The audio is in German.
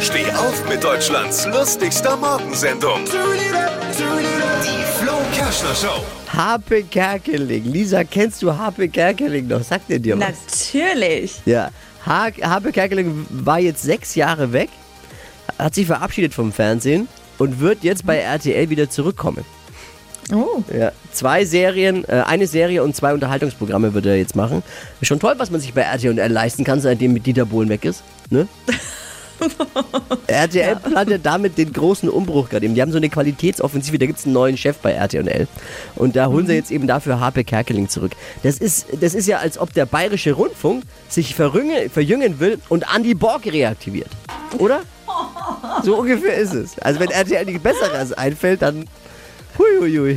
Steh auf mit Deutschlands lustigster Morgensendung. Die Flo Kerschner Show. Harpe Kerkeling. Lisa, kennst du Harpe Kerkeling noch? Sagt er dir was? Natürlich. Ja. Ha Harpe Kerkeling war jetzt sechs Jahre weg, hat sich verabschiedet vom Fernsehen und wird jetzt bei RTL wieder zurückkommen. Oh. Ja. Zwei Serien, äh, eine Serie und zwei Unterhaltungsprogramme wird er jetzt machen. Ist schon toll, was man sich bei RTL leisten kann, seitdem mit Dieter Bohlen weg ist. Ne? RTL plant ja damit den großen Umbruch gerade eben. Die haben so eine Qualitätsoffensive, da gibt es einen neuen Chef bei RTL. Und da holen sie jetzt eben dafür Harpe Kerkeling zurück. Das ist, das ist ja, als ob der bayerische Rundfunk sich verjüngen, verjüngen will und Andy Borg reaktiviert. Oder? So ungefähr ist es. Also wenn RTL nichts Besseres einfällt, dann huiuiui.